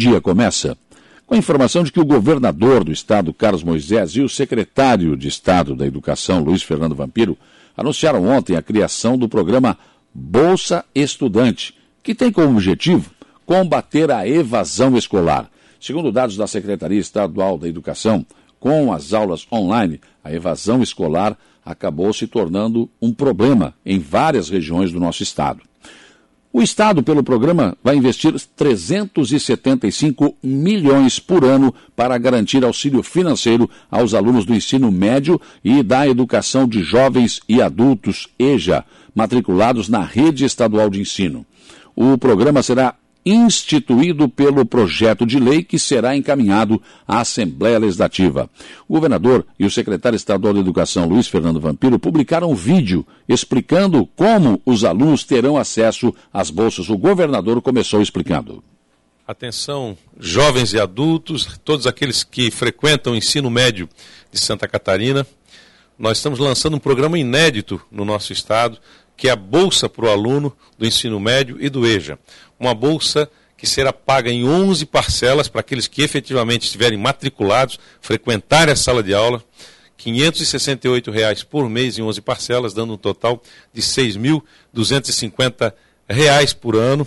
dia começa com a informação de que o governador do estado, Carlos Moisés, e o secretário de Estado da Educação, Luiz Fernando Vampiro, anunciaram ontem a criação do programa Bolsa Estudante, que tem como objetivo combater a evasão escolar. Segundo dados da Secretaria Estadual da Educação, com as aulas online, a evasão escolar acabou se tornando um problema em várias regiões do nosso estado. O Estado, pelo programa, vai investir 375 milhões por ano para garantir auxílio financeiro aos alunos do ensino médio e da educação de jovens e adultos EJA, matriculados na rede estadual de ensino. O programa será instituído pelo projeto de lei que será encaminhado à Assembleia Legislativa. O governador e o secretário estadual de Educação, Luiz Fernando Vampiro, publicaram um vídeo explicando como os alunos terão acesso às bolsas. O governador começou explicando. Atenção, jovens e adultos, todos aqueles que frequentam o ensino médio de Santa Catarina. Nós estamos lançando um programa inédito no nosso estado, que é a Bolsa para o Aluno do Ensino Médio e do EJA. Uma bolsa que será paga em 11 parcelas para aqueles que efetivamente estiverem matriculados, frequentarem a sala de aula. R$ 568 por mês em 11 parcelas, dando um total de R$ 6.250 por ano.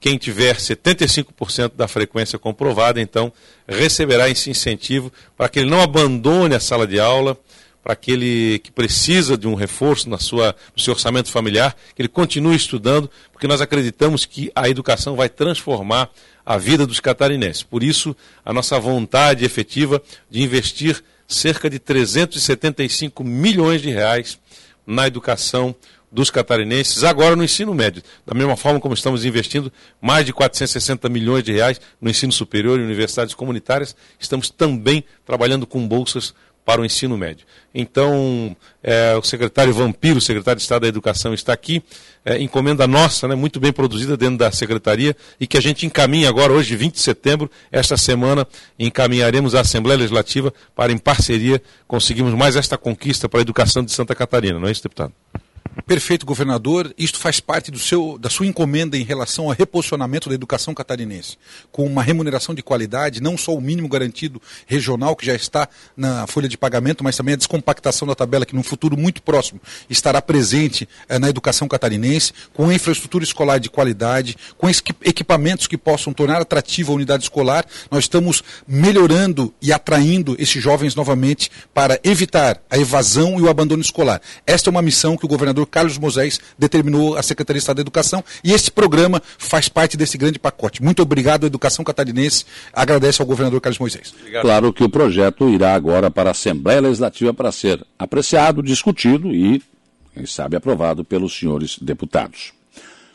Quem tiver 75% da frequência comprovada, então, receberá esse incentivo para que ele não abandone a sala de aula, para aquele que precisa de um reforço na sua, no seu orçamento familiar, que ele continue estudando, porque nós acreditamos que a educação vai transformar a vida dos catarinenses. Por isso, a nossa vontade efetiva de investir cerca de 375 milhões de reais na educação dos catarinenses, agora no ensino médio. Da mesma forma como estamos investindo mais de 460 milhões de reais no ensino superior e universidades comunitárias, estamos também trabalhando com bolsas para o ensino médio. Então, é, o secretário Vampiro, secretário de Estado da Educação, está aqui, é, encomenda nossa, né, muito bem produzida dentro da secretaria, e que a gente encaminha agora, hoje, 20 de setembro, esta semana, encaminharemos à Assembleia Legislativa para, em parceria, conseguirmos mais esta conquista para a educação de Santa Catarina, não é isso, deputado? Perfeito, governador. Isto faz parte do seu, da sua encomenda em relação ao reposicionamento da educação catarinense, com uma remuneração de qualidade, não só o mínimo garantido regional, que já está na folha de pagamento, mas também a descompactação da tabela, que no futuro muito próximo estará presente eh, na educação catarinense, com infraestrutura escolar de qualidade, com equipamentos que possam tornar atrativa a unidade escolar. Nós estamos melhorando e atraindo esses jovens novamente para evitar a evasão e o abandono escolar. Esta é uma missão que o governador governador Carlos Moisés determinou a Secretaria de Estado da Educação e esse programa faz parte desse grande pacote. Muito obrigado à educação catarinense, agradece ao governador Carlos Moisés. Obrigado. Claro que o projeto irá agora para a Assembleia Legislativa para ser apreciado, discutido e, quem sabe, aprovado pelos senhores deputados.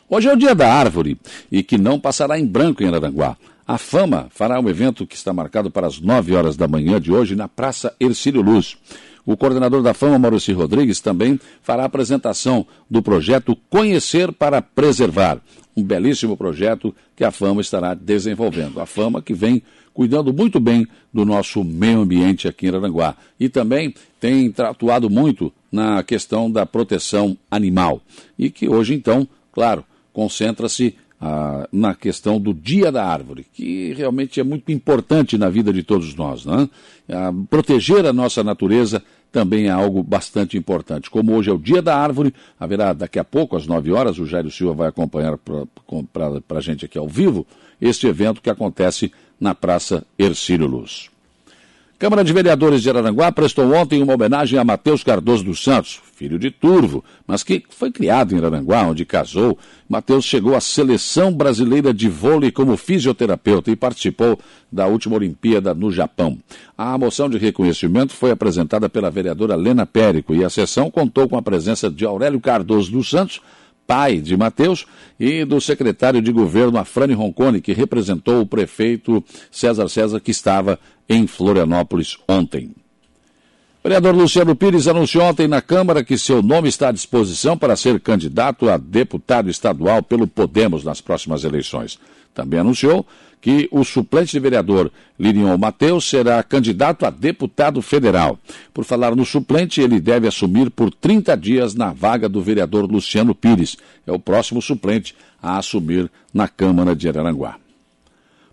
Hoje é o dia da árvore e que não passará em branco em Aranguá. A Fama fará um evento que está marcado para as 9 horas da manhã de hoje na Praça Ercílio Luz. O coordenador da Fama, Maurício Rodrigues, também fará a apresentação do projeto Conhecer para Preservar, um belíssimo projeto que a Fama estará desenvolvendo. A Fama que vem cuidando muito bem do nosso meio ambiente aqui em Aranguá. E também tem atuado muito na questão da proteção animal. E que hoje, então, claro, concentra-se ah, na questão do Dia da Árvore, que realmente é muito importante na vida de todos nós. Né? Ah, proteger a nossa natureza também é algo bastante importante. Como hoje é o Dia da Árvore, haverá daqui a pouco, às 9 horas, o Jairo Silva vai acompanhar para a gente aqui ao vivo este evento que acontece na Praça Ercílio Luz. Câmara de Vereadores de Araranguá prestou ontem uma homenagem a Matheus Cardoso dos Santos, filho de Turvo, mas que foi criado em Araranguá, onde casou. Matheus chegou à seleção brasileira de vôlei como fisioterapeuta e participou da última Olimpíada no Japão. A moção de reconhecimento foi apresentada pela vereadora Lena Périco e a sessão contou com a presença de Aurélio Cardoso dos Santos, pai de Mateus, e do secretário de governo Afrani Roncone, que representou o prefeito César César, que estava em Florianópolis ontem. O vereador Luciano Pires anunciou ontem na Câmara que seu nome está à disposição para ser candidato a deputado estadual pelo Podemos nas próximas eleições. Também anunciou que o suplente de vereador Lirion Mateus será candidato a deputado federal. Por falar no suplente, ele deve assumir por 30 dias na vaga do vereador Luciano Pires. É o próximo suplente a assumir na Câmara de Araranguá.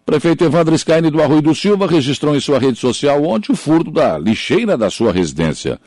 Prefeito Evandro Scaini do Arroio do Silva registrou em sua rede social ontem o furto da lixeira da sua residência.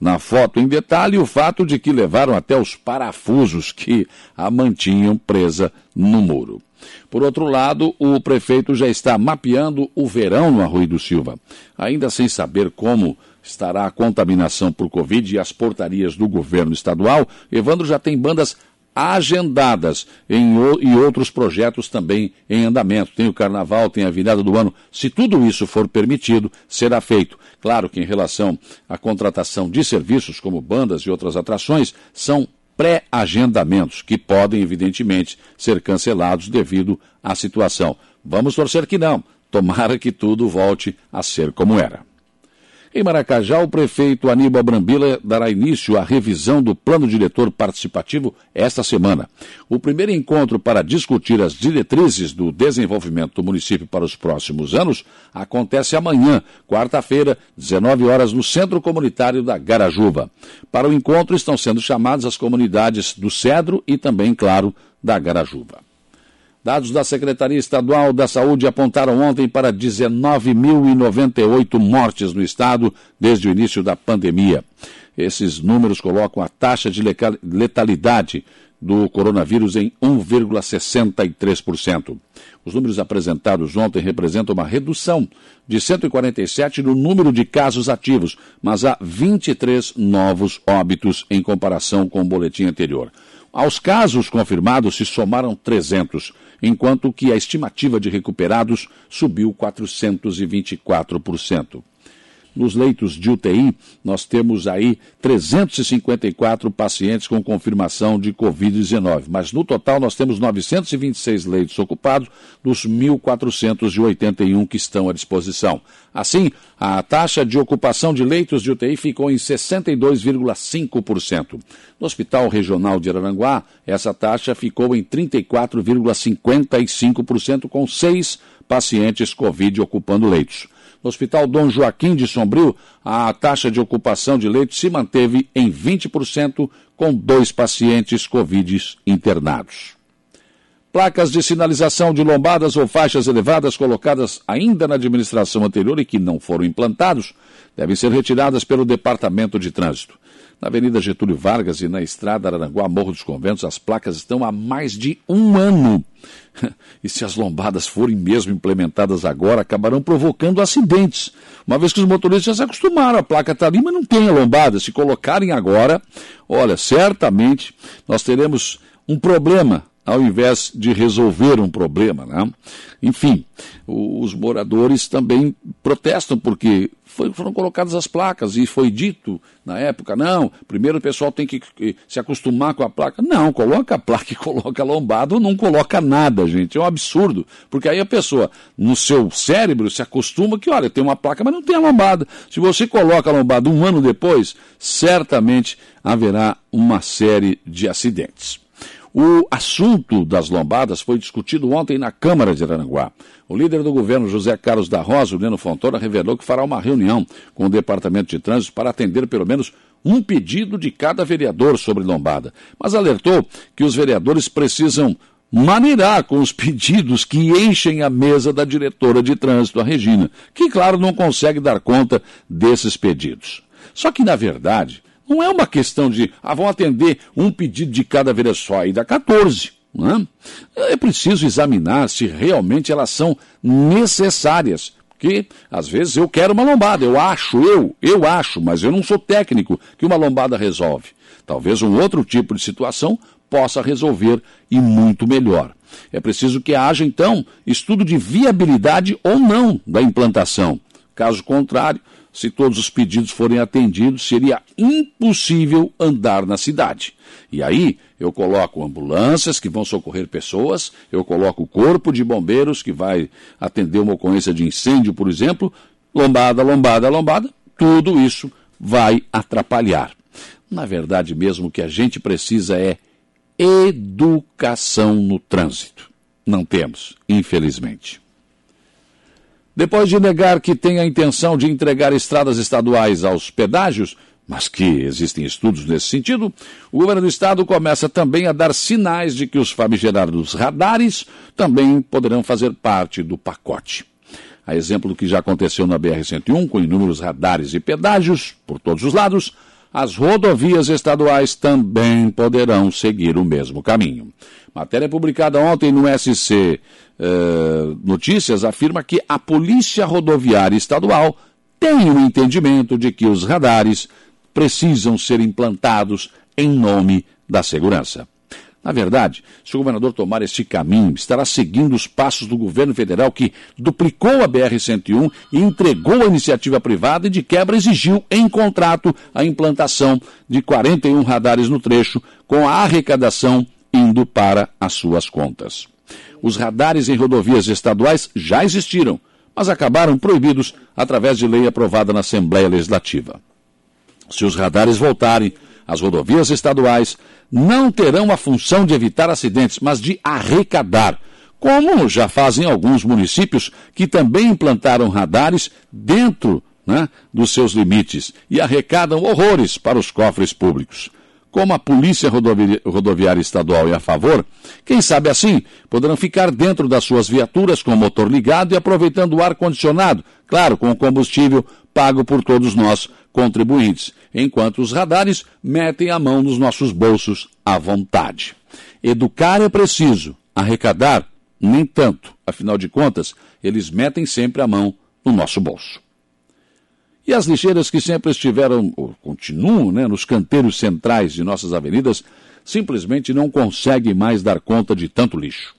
Na foto em detalhe, o fato de que levaram até os parafusos que a mantinham presa no muro. Por outro lado, o prefeito já está mapeando o verão no Arroio do Silva, ainda sem saber como estará a contaminação por Covid e as portarias do governo estadual. Evandro já tem bandas agendadas em, e outros projetos também em andamento. Tem o Carnaval, tem a virada do ano. Se tudo isso for permitido, será feito. Claro que em relação à contratação de serviços como bandas e outras atrações, são pré-agendamentos que podem, evidentemente, ser cancelados devido à situação. Vamos torcer que não. Tomara que tudo volte a ser como era. Em Maracajá, o prefeito Aníbal Brambila dará início à revisão do plano diretor participativo esta semana. O primeiro encontro para discutir as diretrizes do desenvolvimento do município para os próximos anos acontece amanhã, quarta-feira, 19 horas, no Centro Comunitário da Garajuva. Para o encontro estão sendo chamadas as comunidades do Cedro e também, claro, da Garajuva. Dados da Secretaria Estadual da Saúde apontaram ontem para 19.098 mortes no estado desde o início da pandemia. Esses números colocam a taxa de letalidade do coronavírus em 1,63%. Os números apresentados ontem representam uma redução de 147 no número de casos ativos, mas há 23 novos óbitos em comparação com o boletim anterior. Aos casos confirmados se somaram 300, enquanto que a estimativa de recuperados subiu 424%. Nos leitos de UTI, nós temos aí 354 pacientes com confirmação de Covid-19, mas no total nós temos 926 leitos ocupados dos 1.481 que estão à disposição. Assim, a taxa de ocupação de leitos de UTI ficou em 62,5%. No Hospital Regional de Araranguá, essa taxa ficou em 34,55%, com seis pacientes Covid ocupando leitos. No Hospital Dom Joaquim de Sombrio, a taxa de ocupação de leitos se manteve em 20%, com dois pacientes Covid internados. Placas de sinalização de lombadas ou faixas elevadas colocadas ainda na administração anterior e que não foram implantados devem ser retiradas pelo Departamento de Trânsito. Na Avenida Getúlio Vargas e na Estrada Araranguá, Morro dos Conventos, as placas estão há mais de um ano. E se as lombadas forem mesmo implementadas agora, acabarão provocando acidentes. Uma vez que os motoristas já se acostumaram, a placa está ali, mas não tem a lombada. Se colocarem agora, olha, certamente nós teremos um problema ao invés de resolver um problema. Né? Enfim, os moradores também protestam porque foram colocadas as placas e foi dito na época, não, primeiro o pessoal tem que se acostumar com a placa. Não, coloca a placa e coloca a lombada ou não coloca nada, gente. É um absurdo. Porque aí a pessoa, no seu cérebro, se acostuma que, olha, tem uma placa, mas não tem a lombada. Se você coloca a lombada um ano depois, certamente haverá uma série de acidentes. O assunto das lombadas foi discutido ontem na Câmara de Aranguá. O líder do governo, José Carlos da Rosa, o Leno Fontoura, revelou que fará uma reunião com o Departamento de Trânsito para atender pelo menos um pedido de cada vereador sobre lombada. Mas alertou que os vereadores precisam maneirar com os pedidos que enchem a mesa da diretora de trânsito, a Regina, que, claro, não consegue dar conta desses pedidos. Só que, na verdade, não é uma questão de, ah, vão atender um pedido de cada vez só, aí dá 14. Né? É preciso examinar se realmente elas são necessárias. Porque, às vezes, eu quero uma lombada, eu acho, eu, eu acho, mas eu não sou técnico que uma lombada resolve. Talvez um outro tipo de situação possa resolver e muito melhor. É preciso que haja, então, estudo de viabilidade ou não da implantação. Caso contrário, se todos os pedidos forem atendidos, seria impossível andar na cidade. E aí eu coloco ambulâncias que vão socorrer pessoas, eu coloco o corpo de bombeiros que vai atender uma ocorrência de incêndio, por exemplo, lombada, lombada, lombada, tudo isso vai atrapalhar. Na verdade, mesmo o que a gente precisa é educação no trânsito. Não temos, infelizmente. Depois de negar que tem a intenção de entregar estradas estaduais aos pedágios, mas que existem estudos nesse sentido, o governo do estado começa também a dar sinais de que os famigerados radares também poderão fazer parte do pacote. A exemplo do que já aconteceu na BR-101, com inúmeros radares e pedágios por todos os lados, as rodovias estaduais também poderão seguir o mesmo caminho. Matéria publicada ontem no SC eh, Notícias afirma que a Polícia Rodoviária Estadual tem o entendimento de que os radares precisam ser implantados em nome da segurança. Na verdade, se o governador tomar este caminho, estará seguindo os passos do governo federal que duplicou a BR-101 e entregou a iniciativa privada e de quebra exigiu em contrato a implantação de 41 radares no trecho, com a arrecadação indo para as suas contas. Os radares em rodovias estaduais já existiram, mas acabaram proibidos através de lei aprovada na Assembleia Legislativa. Se os radares voltarem, as rodovias estaduais não terão a função de evitar acidentes, mas de arrecadar, como já fazem alguns municípios que também implantaram radares dentro né, dos seus limites e arrecadam horrores para os cofres públicos. Como a Polícia Rodovi Rodoviária Estadual é a favor, quem sabe assim poderão ficar dentro das suas viaturas com o motor ligado e aproveitando o ar-condicionado, claro, com o combustível pago por todos nós, contribuintes, enquanto os radares metem a mão nos nossos bolsos à vontade. Educar é preciso, arrecadar, nem tanto. Afinal de contas, eles metem sempre a mão no nosso bolso. E as lixeiras que sempre estiveram, ou continuam, né, nos canteiros centrais de nossas avenidas, simplesmente não conseguem mais dar conta de tanto lixo.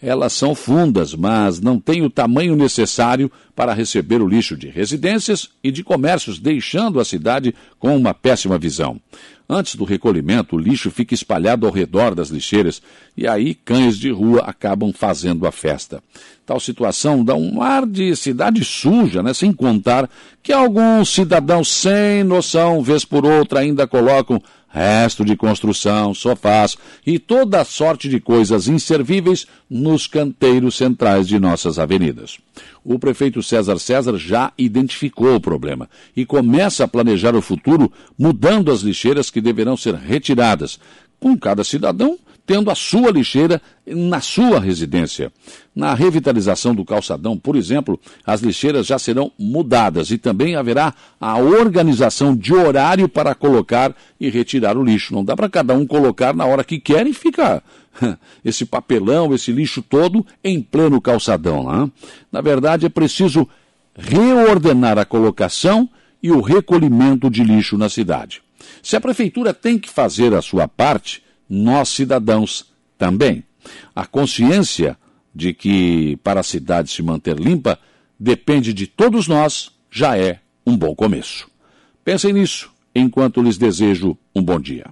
Elas são fundas, mas não têm o tamanho necessário para receber o lixo de residências e de comércios, deixando a cidade com uma péssima visão. Antes do recolhimento, o lixo fica espalhado ao redor das lixeiras e aí cães de rua acabam fazendo a festa. Tal situação dá um ar de cidade suja, né? sem contar que alguns cidadãos sem noção, vez por outra, ainda colocam resto de construção, sofás e toda sorte de coisas inservíveis nos canteiros centrais de nossas avenidas. O prefeito César César já identificou o problema e começa a planejar o futuro mudando as lixeiras que deverão ser retiradas, com cada cidadão tendo a sua lixeira na sua residência. Na revitalização do calçadão, por exemplo, as lixeiras já serão mudadas e também haverá a organização de horário para colocar e retirar o lixo. Não dá para cada um colocar na hora que quer e fica esse papelão, esse lixo todo em pleno calçadão. Né? Na verdade, é preciso reordenar a colocação e o recolhimento de lixo na cidade. Se a prefeitura tem que fazer a sua parte, nós cidadãos também. A consciência de que para a cidade se manter limpa depende de todos nós já é um bom começo. Pensem nisso enquanto lhes desejo um bom dia.